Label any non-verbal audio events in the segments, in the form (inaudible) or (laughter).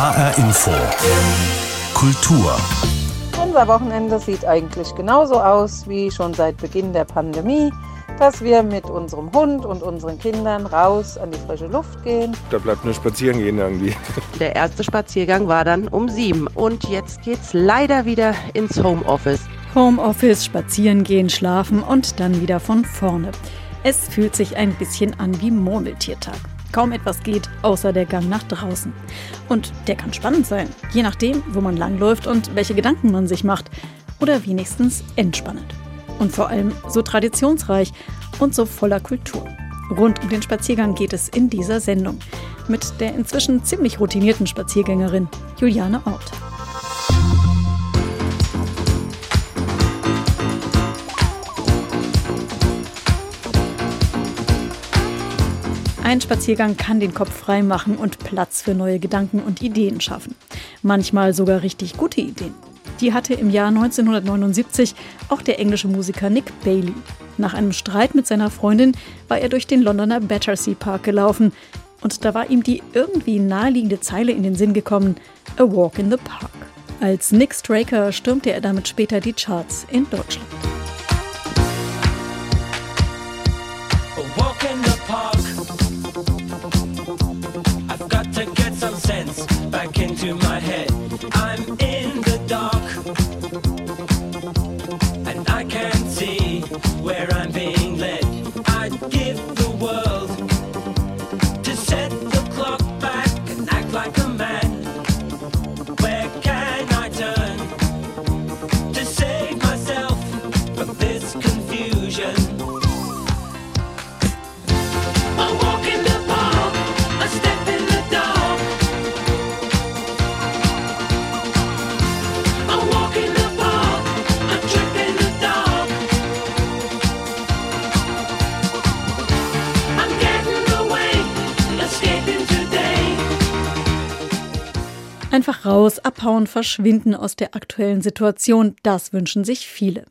HR Info. Kultur. Unser Wochenende sieht eigentlich genauso aus wie schon seit Beginn der Pandemie, dass wir mit unserem Hund und unseren Kindern raus an die frische Luft gehen. Da bleibt nur spazieren gehen irgendwie. Der erste Spaziergang war dann um sieben und jetzt geht's leider wieder ins Homeoffice. Homeoffice, spazieren gehen, schlafen und dann wieder von vorne. Es fühlt sich ein bisschen an wie Murmeltiertag. Kaum etwas geht, außer der Gang nach draußen. Und der kann spannend sein, je nachdem, wo man langläuft und welche Gedanken man sich macht. Oder wenigstens entspannend. Und vor allem so traditionsreich und so voller Kultur. Rund um den Spaziergang geht es in dieser Sendung mit der inzwischen ziemlich routinierten Spaziergängerin Juliane Ort. Ein Spaziergang kann den Kopf frei machen und Platz für neue Gedanken und Ideen schaffen. Manchmal sogar richtig gute Ideen. Die hatte im Jahr 1979 auch der englische Musiker Nick Bailey. Nach einem Streit mit seiner Freundin war er durch den Londoner Battersea Park gelaufen und da war ihm die irgendwie naheliegende Zeile in den Sinn gekommen: A Walk in the Park. Als Nick Straker stürmte er damit später die Charts in Deutschland. Where I'm abhauen, verschwinden aus der aktuellen Situation, das wünschen sich viele.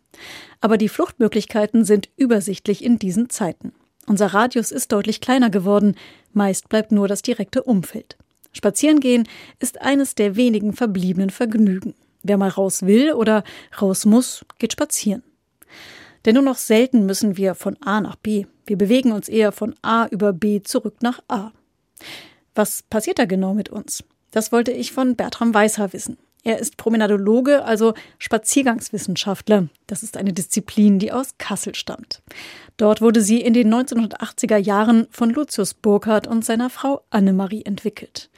Aber die Fluchtmöglichkeiten sind übersichtlich in diesen Zeiten. Unser Radius ist deutlich kleiner geworden, meist bleibt nur das direkte Umfeld. Spazierengehen ist eines der wenigen verbliebenen Vergnügen. Wer mal raus will oder raus muss, geht spazieren. Denn nur noch selten müssen wir von A nach B. Wir bewegen uns eher von A über B zurück nach A. Was passiert da genau mit uns? Das wollte ich von Bertram Weishaar wissen. Er ist Promenadologe, also Spaziergangswissenschaftler. Das ist eine Disziplin, die aus Kassel stammt. Dort wurde sie in den 1980er Jahren von Lucius Burkhardt und seiner Frau Annemarie entwickelt.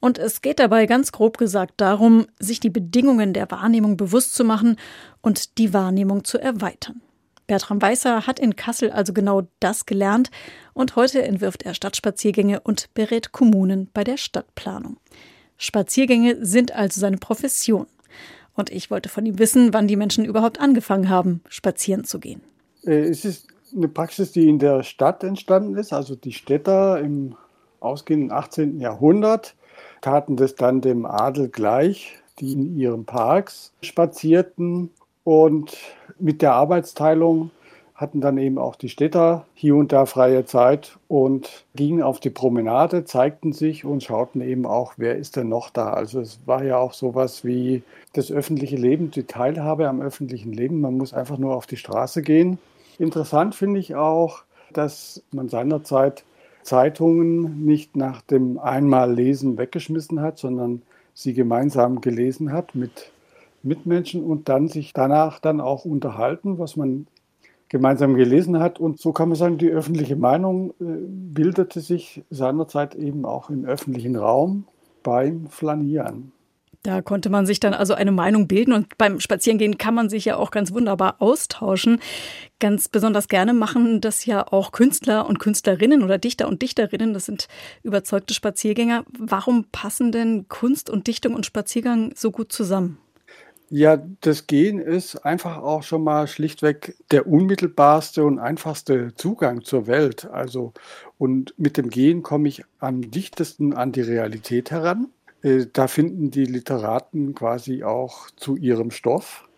Und es geht dabei ganz grob gesagt darum, sich die Bedingungen der Wahrnehmung bewusst zu machen und die Wahrnehmung zu erweitern. Bertram Weißer hat in Kassel also genau das gelernt und heute entwirft er Stadtspaziergänge und berät Kommunen bei der Stadtplanung. Spaziergänge sind also seine Profession. Und ich wollte von ihm wissen, wann die Menschen überhaupt angefangen haben, spazieren zu gehen. Äh, Es ist eine Praxis, die in der Stadt entstanden ist. Also die Städter im ausgehenden 18. Jahrhundert taten das dann dem Adel gleich, die in ihren Parks spazierten. Und mit der Arbeitsteilung hatten dann eben auch die Städter hier und da freie Zeit und gingen auf die Promenade, zeigten sich und schauten eben auch, wer ist denn noch da. Also es war ja auch sowas wie das öffentliche Leben, die Teilhabe am öffentlichen Leben. Man muss einfach nur auf die Straße gehen. Interessant finde ich auch, dass man seinerzeit Zeitungen nicht nach dem Einmallesen weggeschmissen hat, sondern sie gemeinsam gelesen hat mit Mitmenschen und dann sich danach dann auch unterhalten, was man gemeinsam gelesen hat. Und so kann man sagen, die öffentliche Meinung äh, bildete sich seinerzeit eben auch im öffentlichen Raum beim Flanieren. Da konnte man sich dann also eine Meinung bilden und beim Spazierengehen kann man sich ja auch ganz wunderbar austauschen. Ganz besonders gerne machen das ja auch Künstler und Künstlerinnen oder Dichter und Dichterinnen. Das sind überzeugte Spaziergänger. Warum passen denn Kunst und Dichtung und Spaziergang so gut zusammen? Ja, das Gehen ist einfach auch schon mal schlichtweg der unmittelbarste und einfachste Zugang zur Welt. Also, und mit dem Gehen komme ich am dichtesten an die Realität heran. Äh, Da finden die Literaten quasi auch zu ihrem Stoff,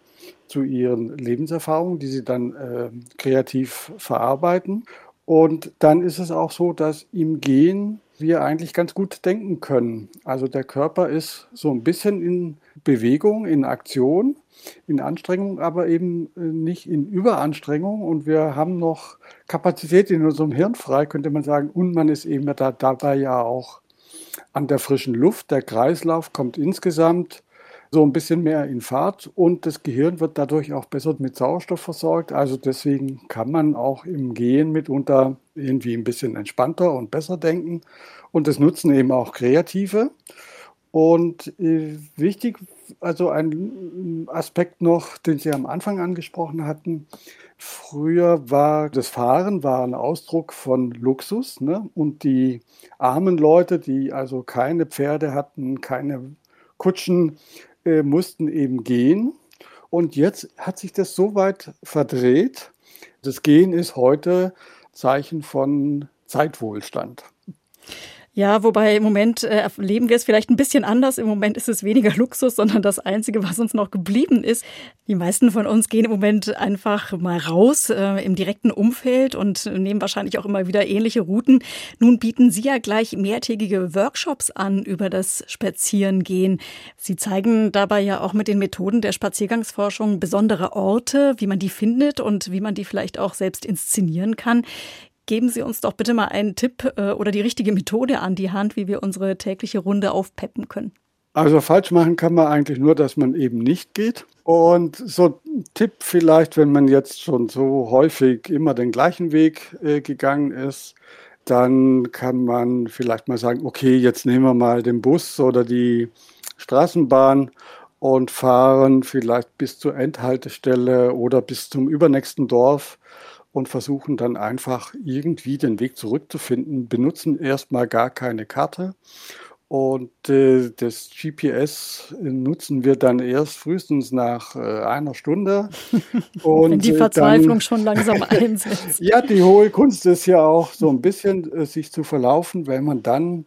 zu ihren Lebenserfahrungen, die sie dann äh, kreativ verarbeiten. Und dann ist es auch so, dass im Gehen wir eigentlich ganz gut denken können. Also der Körper ist so ein bisschen in Bewegung, in Aktion, in Anstrengung, aber eben äh, nicht in Überanstrengung. Und wir haben noch Kapazität in unserem Hirn frei, könnte man sagen. Und man ist eben da, dabei ja auch an der frischen Luft. Der Kreislauf kommt insgesamt so ein bisschen mehr in Fahrt und das Gehirn wird dadurch auch besser mit Sauerstoff versorgt. Also deswegen kann man auch im Gehen mitunter irgendwie ein bisschen entspannter und besser denken. Und das nutzen eben auch Kreative. Und äh, wichtig, also ein Aspekt noch, den Sie am Anfang angesprochen hatten. Früher war das Fahren war ein Ausdruck von Luxus. Ne? Und die armen Leute, die also keine Pferde hatten, keine Kutschen, äh, mussten eben gehen. Und jetzt hat sich das so weit verdreht. Das Gehen ist heute Zeichen von Zeitwohlstand. Ja, wobei im Moment äh, erleben wir es vielleicht ein bisschen anders. Im Moment ist es weniger Luxus, sondern das Einzige, was uns noch geblieben ist. Die meisten von uns gehen im Moment einfach mal raus äh, im direkten Umfeld und nehmen wahrscheinlich auch immer wieder ähnliche Routen. Nun bieten Sie ja gleich mehrtägige Workshops an über das Spazierengehen. Sie zeigen dabei ja auch mit den Methoden der Spaziergangsforschung besondere Orte, wie man die findet und wie man die vielleicht auch selbst inszenieren kann. Geben Sie uns doch bitte mal einen Tipp äh, oder die richtige Methode an die Hand, wie wir unsere tägliche Runde aufpeppen können. Also falsch machen kann man eigentlich nur, dass man eben nicht geht. Und so ein Tipp vielleicht, wenn man jetzt schon so häufig immer den gleichen Weg äh, gegangen ist, dann kann man vielleicht mal sagen, okay, jetzt nehmen wir mal den Bus oder die Straßenbahn und fahren vielleicht bis zur Endhaltestelle oder bis zum übernächsten Dorf und versuchen dann einfach irgendwie den Weg zurückzufinden, benutzen erstmal gar keine Karte. Und äh, das GPS nutzen wir dann erst frühestens nach äh, einer Stunde. (laughs) Und Wenn die äh, Verzweiflung dann, schon langsam (laughs) einsetzt. ja, die hohe Kunst ist ja auch so ein bisschen, äh, sich zu verlaufen, weil man dann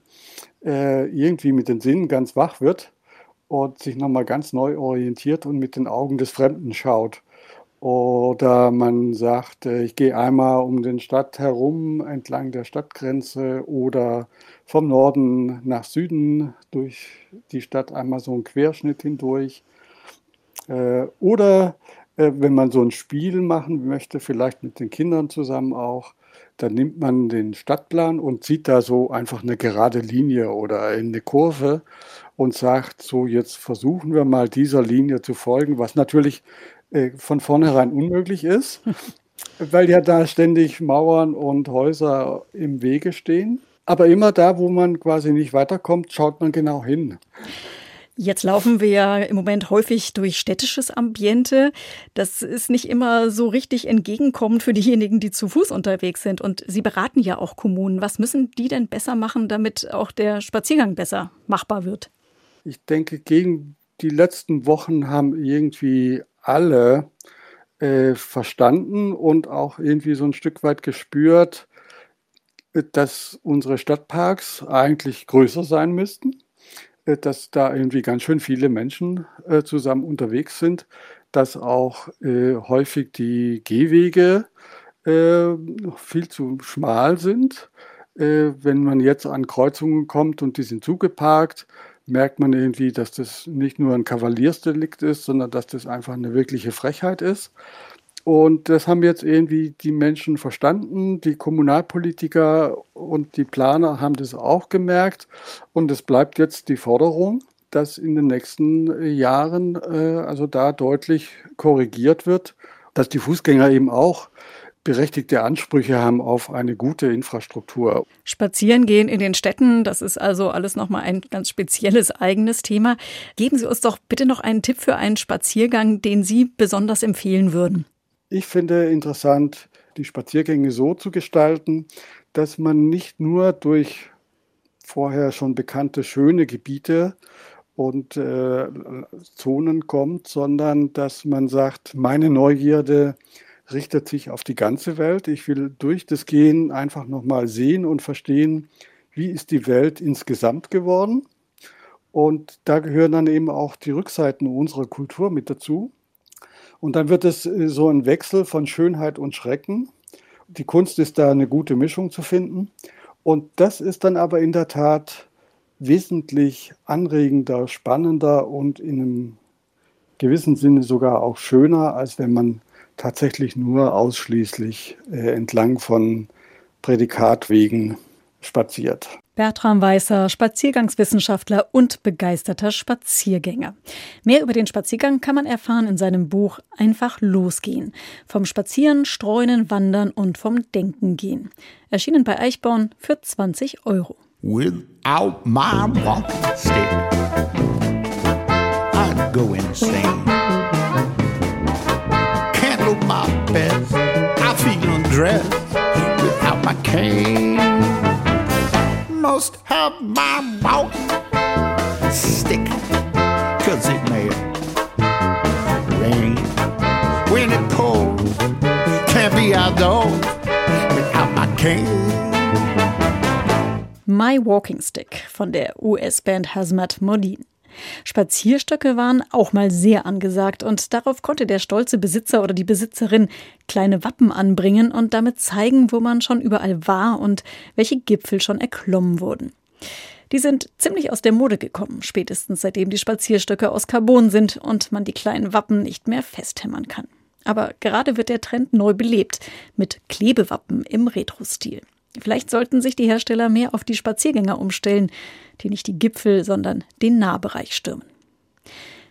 äh, irgendwie mit den Sinnen ganz wach wird und sich nochmal ganz neu orientiert und mit den Augen des Fremden schaut. Oder man sagt, äh, ich gehe einmal um den Stadt herum entlang der Stadtgrenze oder vom Norden nach Süden durch die Stadt einmal so einen Querschnitt hindurch. Äh, oder äh, wenn man so ein Spiel machen möchte, vielleicht mit den Kindern zusammen auch, dann nimmt man den Stadtplan und zieht da so einfach eine gerade Linie oder eine Kurve und sagt, so jetzt versuchen wir mal dieser Linie zu folgen, was natürlich äh, von vornherein unmöglich ist, (laughs) weil ja da ständig Mauern und Häuser im Wege stehen. Aber immer da, wo man quasi nicht weiterkommt, schaut man genau hin. Jetzt laufen wir ja im Moment häufig durch städtisches Ambiente. Das ist nicht immer so richtig entgegenkommend für diejenigen, die zu Fuß unterwegs sind. Und Sie beraten ja auch Kommunen. Was müssen die denn besser machen, damit auch der Spaziergang besser machbar wird? Ich denke, gegen die letzten Wochen haben irgendwie alle äh, verstanden und auch irgendwie so ein Stück weit gespürt, dass unsere Stadtparks eigentlich größer sein müssten, äh, dass da irgendwie ganz schön viele Menschen äh, zusammen unterwegs sind, dass auch äh, häufig die Gehwege äh, viel zu schmal sind. Äh, wenn man jetzt an Kreuzungen kommt und die sind zugeparkt, merkt man irgendwie, dass das nicht nur ein Kavaliersdelikt ist, sondern dass das einfach eine wirkliche Frechheit ist. Und das haben jetzt irgendwie die Menschen verstanden, die Kommunalpolitiker und die Planer haben das auch gemerkt. Und es bleibt jetzt die Forderung, dass in den nächsten Jahren äh, also da deutlich korrigiert wird, dass die Fußgänger eben auch berechtigte Ansprüche haben auf eine gute Infrastruktur. Spazieren gehen in den Städten, das ist also alles nochmal ein ganz spezielles eigenes Thema. Geben Sie uns doch bitte noch einen Tipp für einen Spaziergang, den Sie besonders empfehlen würden. Ich finde interessant, die Spaziergänge so zu gestalten, dass man nicht nur durch vorher schon bekannte schöne Gebiete und äh, Zonen kommt, sondern dass man sagt, meine Neugierde richtet sich auf die ganze Welt. Ich will durch das Gehen einfach nochmal sehen und verstehen, wie ist die Welt insgesamt geworden. Und da gehören dann eben auch die Rückseiten unserer Kultur mit dazu. Und dann wird es äh, so ein Wechsel von Schönheit und Schrecken. Die Kunst ist da eine gute Mischung zu finden. Und das ist dann aber in der Tat wesentlich anregender, spannender und in einem gewissen Sinne sogar auch schöner, als wenn man tatsächlich nur ausschließlich äh, entlang von Prädikatwegen spaziert. Bertram Weißer, Spaziergangswissenschaftler und begeisterter Spaziergänger. Mehr über den Spaziergang kann man erfahren in seinem Buch Einfach losgehen. Vom Spazieren, Streunen, Wandern und vom Denken gehen. Erschienen bei Eichborn für 20 Euro. Without my walking stick, I'd go insane. Can't look my best, I feel undressed without my cane. Have my stick, cause it may rain when it. Can't be outdoors without my cane. My Walking Stick von der US-Band Hazmat Modin. Spazierstöcke waren auch mal sehr angesagt und darauf konnte der stolze Besitzer oder die Besitzerin kleine Wappen anbringen und damit zeigen, wo man schon überall war und welche Gipfel schon erklommen wurden. Die sind ziemlich aus der Mode gekommen, spätestens seitdem die Spazierstöcke aus Carbon sind und man die kleinen Wappen nicht mehr festhämmern kann. Aber gerade wird der Trend neu belebt mit Klebewappen im Retro-Stil. Vielleicht sollten sich die Hersteller mehr auf die Spaziergänger umstellen, die nicht die Gipfel, sondern den Nahbereich stürmen.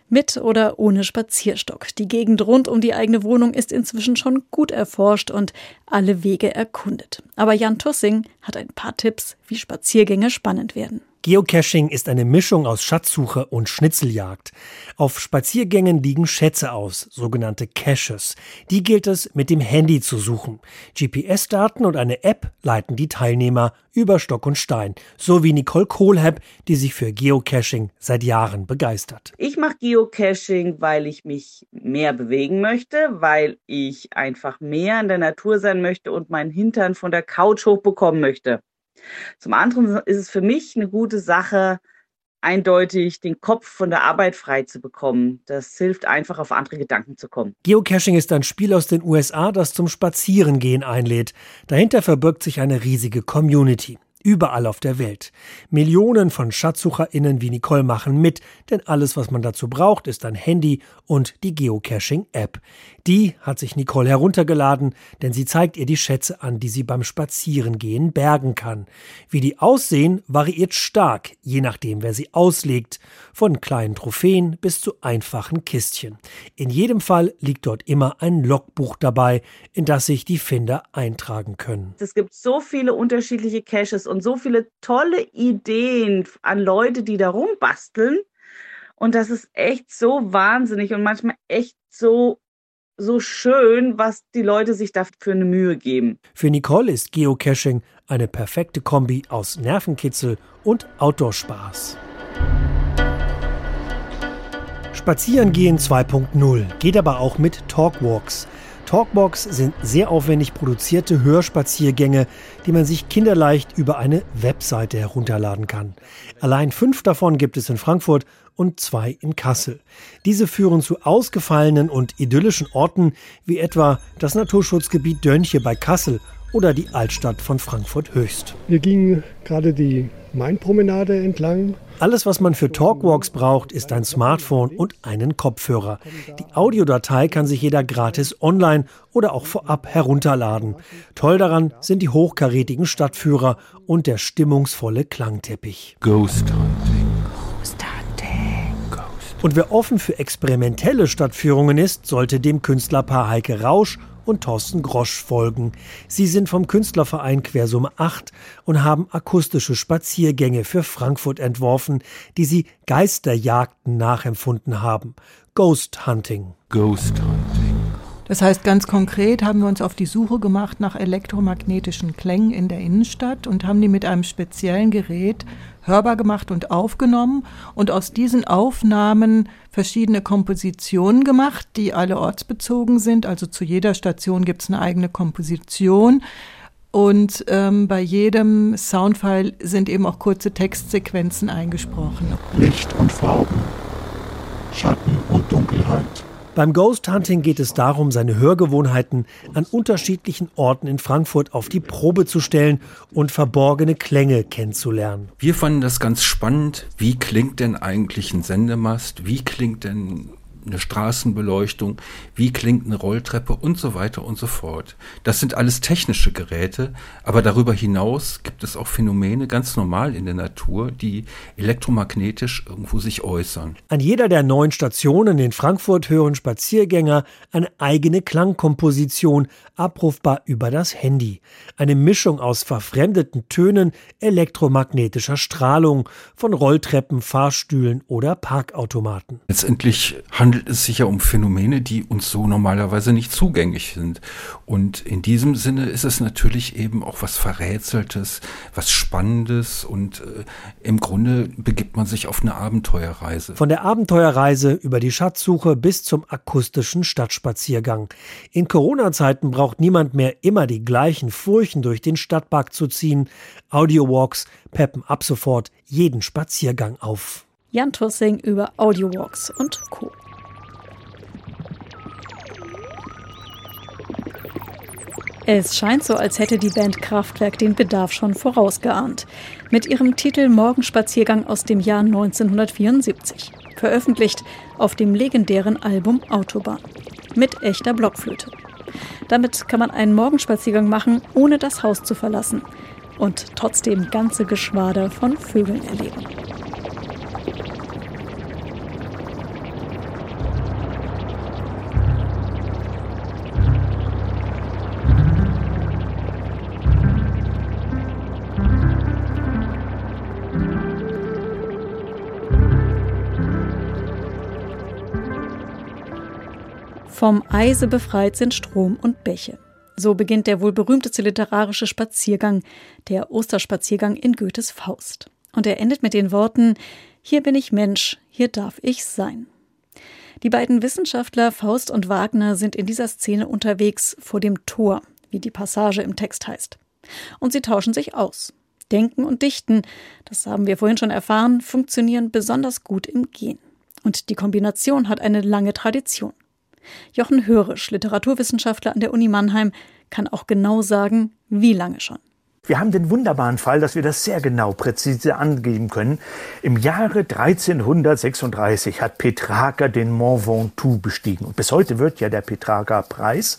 Mit oder ohne Spazierstock. Die Gegend rund um die eigene Wohnung ist inzwischen schon gut erforscht und alle Wege erkundet. Aber Jan Tussing hat ein paar Tipps, wie Spaziergänge spannend werden. Geocaching ist eine Mischung aus Schatzsuche und Schnitzeljagd. Auf Spaziergängen liegen Schätze aus, sogenannte Caches. Die gilt es mit dem Handy zu suchen. GPS-Daten und eine App leiten die Teilnehmer über Stock und Stein, so wie Nicole Kohlhepp, die sich für Geocaching seit Jahren begeistert. Ich mache Geocaching, weil ich mich mehr bewegen möchte, weil ich einfach mehr in der Natur sein möchte und meinen Hintern von der Couch hochbekommen möchte. Zum anderen ist es für mich eine gute Sache, eindeutig den Kopf von der Arbeit frei zu bekommen. Das hilft einfach, auf andere Gedanken zu kommen. Geocaching ist ein Spiel aus den USA, das zum Spazierengehen einlädt. Dahinter verbirgt sich eine riesige Community überall auf der Welt. Millionen von SchatzsucherInnen wie Nicole machen mit, denn alles, was man dazu braucht, ist ein Handy und die Geocaching-App. Die hat sich Nicole heruntergeladen, denn sie zeigt ihr die Schätze an, die sie beim Spazierengehen bergen kann. Wie die aussehen, variiert stark, je nachdem, wer sie auslegt. Von kleinen Trophäen bis zu einfachen Kistchen. In jedem Fall liegt dort immer ein Logbuch dabei, in das sich die Finder eintragen können. Es gibt so viele unterschiedliche Caches und so viele tolle Ideen an Leute, die da rumbasteln. Und das ist echt so wahnsinnig und manchmal echt so so schön, was die Leute sich da für eine Mühe geben. Für Nicole ist Geocaching eine perfekte Kombi aus Nervenkitzel und Outdoor-Spaß. Spazierengehen 2.0 geht aber auch mit Talkwalks. Talkwalks sind sehr aufwendig produzierte Hörspaziergänge, die man sich kinderleicht über eine Webseite herunterladen kann. Allein fünf davon gibt es in Frankfurt und zwei in Kassel. Diese führen zu ausgefallenen und idyllischen Orten wie etwa das Naturschutzgebiet Dönche bei Kassel oder die Altstadt von Frankfurt Höchst. Wir gingen gerade die Mainpromenade entlang. Alles, was man für Talkwalks braucht, ist ein Smartphone und einen Kopfhörer. Die Audiodatei kann sich jeder gratis online oder auch vorab herunterladen. Toll daran sind die hochkarätigen Stadtführer und der stimmungsvolle Klangteppich. Ghost Hunting. Und wer offen für experimentelle Stadtführungen ist, sollte dem Künstlerpaar Heike Rausch und Thorsten Grosch folgen. Sie sind vom Künstlerverein Quersumme 8 und haben akustische Spaziergänge für Frankfurt entworfen, die sie Geisterjagden nachempfunden haben. Ghost Hunting. Ghost Hunting. Das heißt, ganz konkret haben wir uns auf die Suche gemacht nach elektromagnetischen Klängen in der Innenstadt und haben die mit einem speziellen Gerät hörbar gemacht und aufgenommen und aus diesen Aufnahmen verschiedene Kompositionen gemacht, die alle ortsbezogen sind. Also zu jeder Station gibt es eine eigene Komposition. Und ähm, bei jedem Soundfile sind eben auch kurze Textsequenzen eingesprochen. Licht und Farben, Schatten und Dunkelheit, Beim Ghost Hunting geht es darum, seine Hörgewohnheiten an unterschiedlichen Orten in Frankfurt auf die Probe zu stellen und verborgene Klänge kennenzulernen. Wir fanden das ganz spannend. Wie klingt denn eigentlich ein Sendemast? Wie klingt denn eine Straßenbeleuchtung, wie klingt eine Rolltreppe und so weiter und so fort. Das sind alles technische Geräte, aber darüber hinaus gibt es auch Phänomene ganz normal in der Natur, die elektromagnetisch irgendwo sich äußern. An jeder der neun Stationen in Frankfurt hören Spaziergänger eine eigene Klangkomposition, abrufbar über das Handy. Eine Mischung aus verfremdeten Tönen elektromagnetischer Strahlung von Rolltreppen, Fahrstühlen oder Parkautomaten. Letztendlich handelt handelt es sich ja um Phänomene, die uns so normalerweise nicht zugänglich sind. Und in diesem Sinne ist es natürlich eben auch was Verrätseltes, was Spannendes und äh, im Grunde begibt man sich auf eine Abenteuerreise. Von der Abenteuerreise über die Schatzsuche bis zum akustischen Stadtspaziergang. In Corona-Zeiten braucht niemand mehr immer die gleichen Furchen durch den Stadtpark zu ziehen. Audiowalks peppen ab sofort jeden Spaziergang auf. Jan Tussing über Audiowalks und Co. Es scheint so, als hätte die Band Kraftwerk den Bedarf schon vorausgeahnt. Mit ihrem Titel Morgenspaziergang aus dem Jahr 1974. Veröffentlicht auf dem legendären Album Autobahn. Mit echter Blockflöte. Damit kann man einen Morgenspaziergang machen, ohne das Haus zu verlassen. Und trotzdem ganze Geschwader von Vögeln erleben. Vom Eise befreit sind Strom und Bäche. So beginnt der wohl berühmteste literarische Spaziergang, der Osterspaziergang in Goethes Faust. Und er endet mit den Worten Hier bin ich Mensch, hier darf ich sein. Die beiden Wissenschaftler Faust und Wagner sind in dieser Szene unterwegs vor dem Tor, wie die Passage im Text heißt. Und sie tauschen sich aus. Denken und Dichten, das haben wir vorhin schon erfahren, funktionieren besonders gut im Gehen. Und die Kombination hat eine lange Tradition. Jochen Hörisch, Literaturwissenschaftler an der Uni Mannheim, kann auch genau sagen, wie lange schon. Wir haben den wunderbaren Fall, dass wir das sehr genau präzise angeben können. Im Jahre 1336 hat Petrarca den Mont Ventoux bestiegen. Und bis heute wird ja der Petrarca-Preis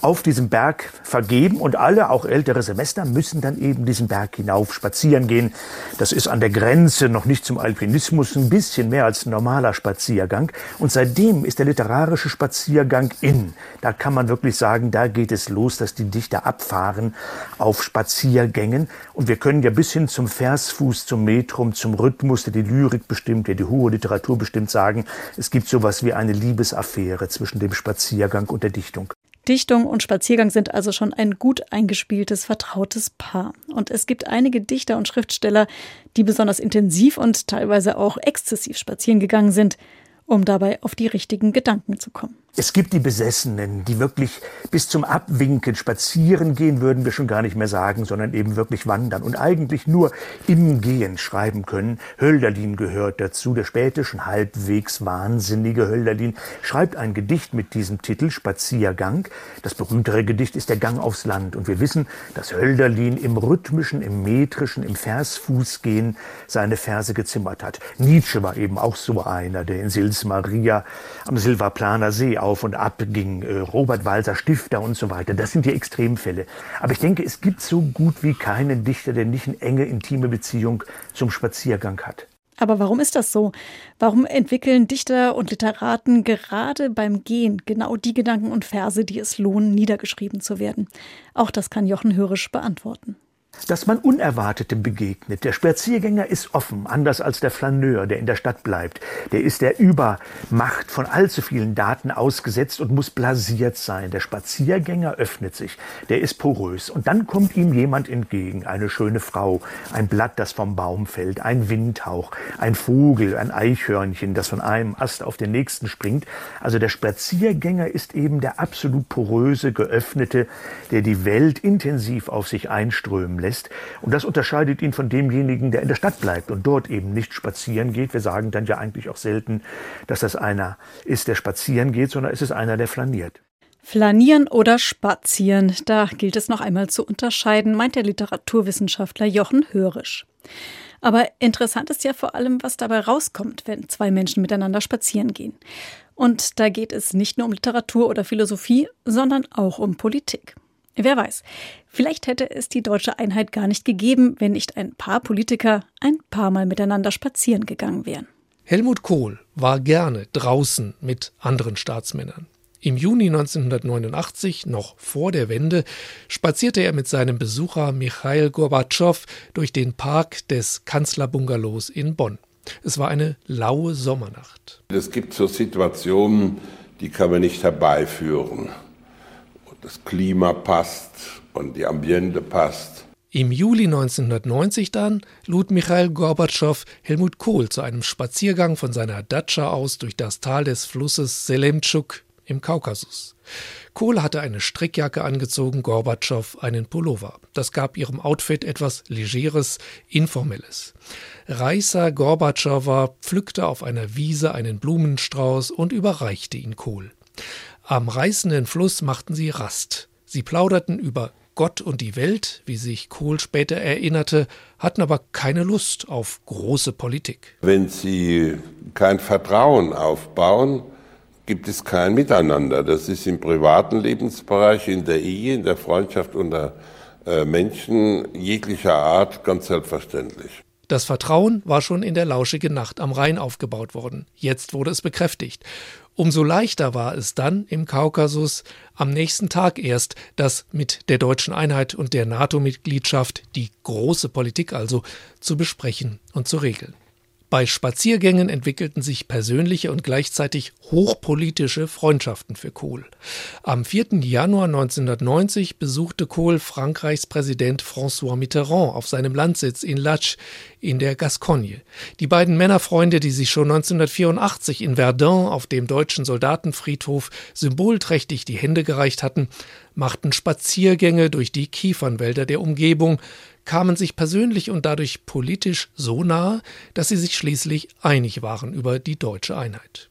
auf diesem Berg vergeben. Und alle, auch ältere Semester, müssen dann eben diesen Berg hinauf spazieren gehen. Das ist an der Grenze noch nicht zum Alpinismus, ein bisschen mehr als ein normaler Spaziergang. Und seitdem ist der literarische Spaziergang in. Da kann man wirklich sagen, da geht es los, dass die Dichter abfahren auf Spaziergänge Spaziergängen. Und wir können ja bis hin zum Versfuß, zum Metrum, zum Rhythmus, der die Lyrik bestimmt, der die hohe Literatur bestimmt, sagen, es gibt sowas wie eine Liebesaffäre zwischen dem Spaziergang und der Dichtung. Dichtung und Spaziergang sind also schon ein gut eingespieltes, vertrautes Paar. Und es gibt einige Dichter und Schriftsteller, die besonders intensiv und teilweise auch exzessiv spazieren gegangen sind, um dabei auf die richtigen Gedanken zu kommen. Es gibt die Besessenen, die wirklich bis zum Abwinken spazieren gehen, würden wir schon gar nicht mehr sagen, sondern eben wirklich wandern und eigentlich nur im Gehen schreiben können. Hölderlin gehört dazu, der spätischen halbwegs wahnsinnige Hölderlin schreibt ein Gedicht mit diesem Titel Spaziergang. Das berühmtere Gedicht ist der Gang aufs Land und wir wissen, dass Hölderlin im rhythmischen, im metrischen, im Versfußgehen seine Verse gezimmert hat. Nietzsche war eben auch so einer, der in Sils Maria am Silvaplaner See auf und ab ging, äh, Robert Walser Stifter und so weiter. Das sind die Extremfälle. Aber ich denke, es gibt so gut wie keinen Dichter, der nicht eine enge, intime Beziehung zum Spaziergang hat. Aber warum ist das so? Warum entwickeln Dichter und Literaten gerade beim Gehen genau die Gedanken und Verse, die es lohnen, niedergeschrieben zu werden? Auch das kann Jochen Hörisch beantworten dass man Unerwartetem begegnet. Der Spaziergänger ist offen, anders als der Flaneur, der in der Stadt bleibt. Der ist der Übermacht von allzu vielen Daten ausgesetzt und muss blasiert sein. Der Spaziergänger öffnet sich, der ist porös. Und dann kommt ihm jemand entgegen, eine schöne Frau, ein Blatt, das vom Baum fällt, ein Windhauch, ein Vogel, ein Eichhörnchen, das von einem Ast auf den nächsten springt. Also der Spaziergänger ist eben der absolut poröse, geöffnete, der die Welt intensiv auf sich einströmen lässt verlässt. Und das unterscheidet ihn von demjenigen, der in der Stadt bleibt und dort eben nicht spazieren geht. Wir sagen dann ja eigentlich auch selten, dass das einer ist, der spazieren geht, sondern es ist einer, der flaniert. Flanieren oder spazieren, da gilt es noch einmal zu unterscheiden, meint der Literaturwissenschaftler Jochen Hörisch. Aber interessant ist ja vor allem, was dabei rauskommt, wenn zwei Menschen miteinander spazieren gehen. Und da geht es nicht nur um Literatur oder Philosophie, sondern auch um Politik. Wer weiß, vielleicht hätte es die deutsche Einheit gar nicht gegeben, wenn nicht ein paar Politiker ein paar Mal miteinander spazieren gegangen wären. Helmut Kohl war gerne draußen mit anderen Staatsmännern. Im Juni 1989, noch vor der Wende, spazierte er mit seinem Besucher Michail Gorbatschow durch den Park des Kanzlerbungalows in Bonn. Es war eine laue Sommernacht. Es gibt so Situationen, die kann man nicht herbeiführen. Das Klima passt und die Ambiente passt. Im Juli 1990 dann lud Michail Gorbatschow Helmut Kohl zu einem Spaziergang von seiner Datscha aus durch das Tal des Flusses Selemtschuk im Kaukasus. Kohl hatte eine Strickjacke angezogen, Gorbatschow einen Pullover. Das gab ihrem Outfit etwas Legeres, Informelles. Reisa Gorbatschowa pflückte auf einer Wiese einen Blumenstrauß und überreichte ihn Kohl. Am reißenden Fluss machten sie Rast. Sie plauderten über Gott und die Welt, wie sich Kohl später erinnerte, hatten aber keine Lust auf große Politik. Wenn Sie kein Vertrauen aufbauen, gibt es kein Miteinander. Das ist im privaten Lebensbereich, in der Ehe, in der Freundschaft unter äh, Menschen jeglicher Art ganz selbstverständlich. Das Vertrauen war schon in der lauschigen Nacht am Rhein aufgebaut worden. Jetzt wurde es bekräftigt. Umso leichter war es dann im Kaukasus am nächsten Tag erst, das mit der deutschen Einheit und der NATO-Mitgliedschaft, die große Politik also, zu besprechen und zu regeln. Bei Spaziergängen entwickelten sich persönliche und gleichzeitig hochpolitische Freundschaften für Kohl. Am 4. Januar 1990 besuchte Kohl Frankreichs Präsident François Mitterrand auf seinem Landsitz in Latsch in der Gascogne. Die beiden Männerfreunde, die sich schon 1984 in Verdun auf dem deutschen Soldatenfriedhof symbolträchtig die Hände gereicht hatten, machten Spaziergänge durch die Kiefernwälder der Umgebung, kamen sich persönlich und dadurch politisch so nahe, dass sie sich schließlich einig waren über die deutsche Einheit.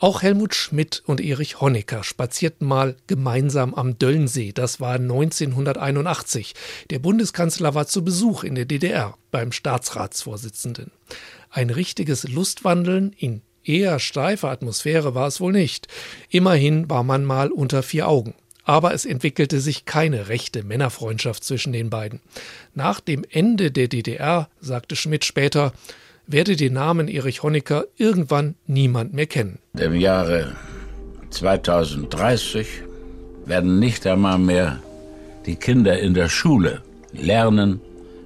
Auch Helmut Schmidt und Erich Honecker spazierten mal gemeinsam am Döllensee. Das war 1981. Der Bundeskanzler war zu Besuch in der DDR beim Staatsratsvorsitzenden. Ein richtiges Lustwandeln in eher steifer Atmosphäre war es wohl nicht. Immerhin war man mal unter vier Augen. Aber es entwickelte sich keine rechte Männerfreundschaft zwischen den beiden. Nach dem Ende der DDR, sagte Schmidt später, werde den Namen Erich Honecker irgendwann niemand mehr kennen. Im Jahre 2030 werden nicht einmal mehr die Kinder in der Schule lernen,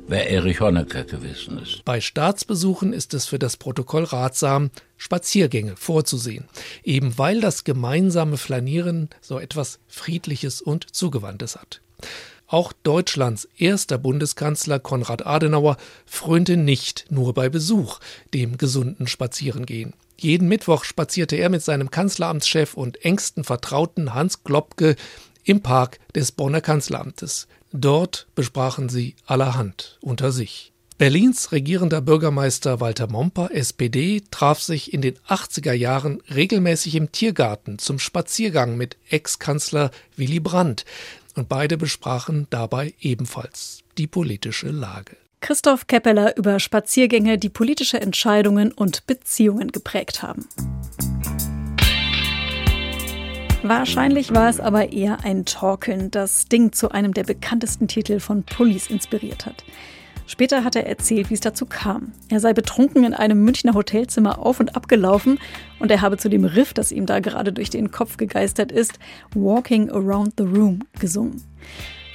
wer Erich Honecker gewesen ist. Bei Staatsbesuchen ist es für das Protokoll ratsam, Spaziergänge vorzusehen, eben weil das gemeinsame Flanieren so etwas Friedliches und Zugewandtes hat. Auch Deutschlands erster Bundeskanzler Konrad Adenauer frönte nicht nur bei Besuch dem gesunden Spazierengehen. Jeden Mittwoch spazierte er mit seinem Kanzleramtschef und engsten Vertrauten Hans Globke im Park des Bonner Kanzleramtes. Dort besprachen sie allerhand unter sich. Berlins regierender Bürgermeister Walter Momper, SPD, traf sich in den 80er Jahren regelmäßig im Tiergarten zum Spaziergang mit Ex-Kanzler Willy Brandt und beide besprachen dabei ebenfalls die politische Lage. Christoph Keppeler über Spaziergänge, die politische Entscheidungen und Beziehungen geprägt haben. Wahrscheinlich war es aber eher ein Torkeln, das Ding zu einem der bekanntesten Titel von Police inspiriert hat. Später hat er erzählt, wie es dazu kam. Er sei betrunken in einem Münchner Hotelzimmer auf und ab gelaufen und er habe zu dem Riff, das ihm da gerade durch den Kopf gegeistert ist, Walking Around the Room gesungen.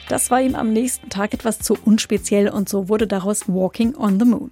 Das war ihm am nächsten Tag etwas zu unspeziell und so wurde daraus Walking on the Moon.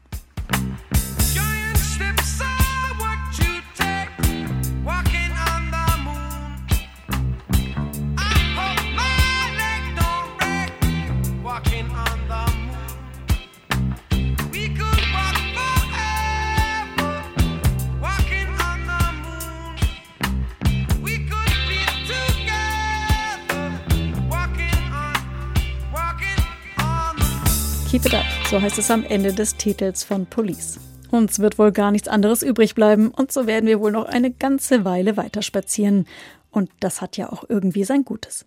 So heißt es am Ende des Titels von Police. Uns wird wohl gar nichts anderes übrig bleiben und so werden wir wohl noch eine ganze Weile weiter spazieren. Und das hat ja auch irgendwie sein Gutes.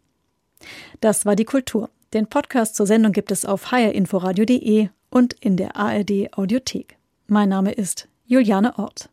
Das war die Kultur. Den Podcast zur Sendung gibt es auf higerinforadio.de und in der ARD Audiothek. Mein Name ist Juliane Ort.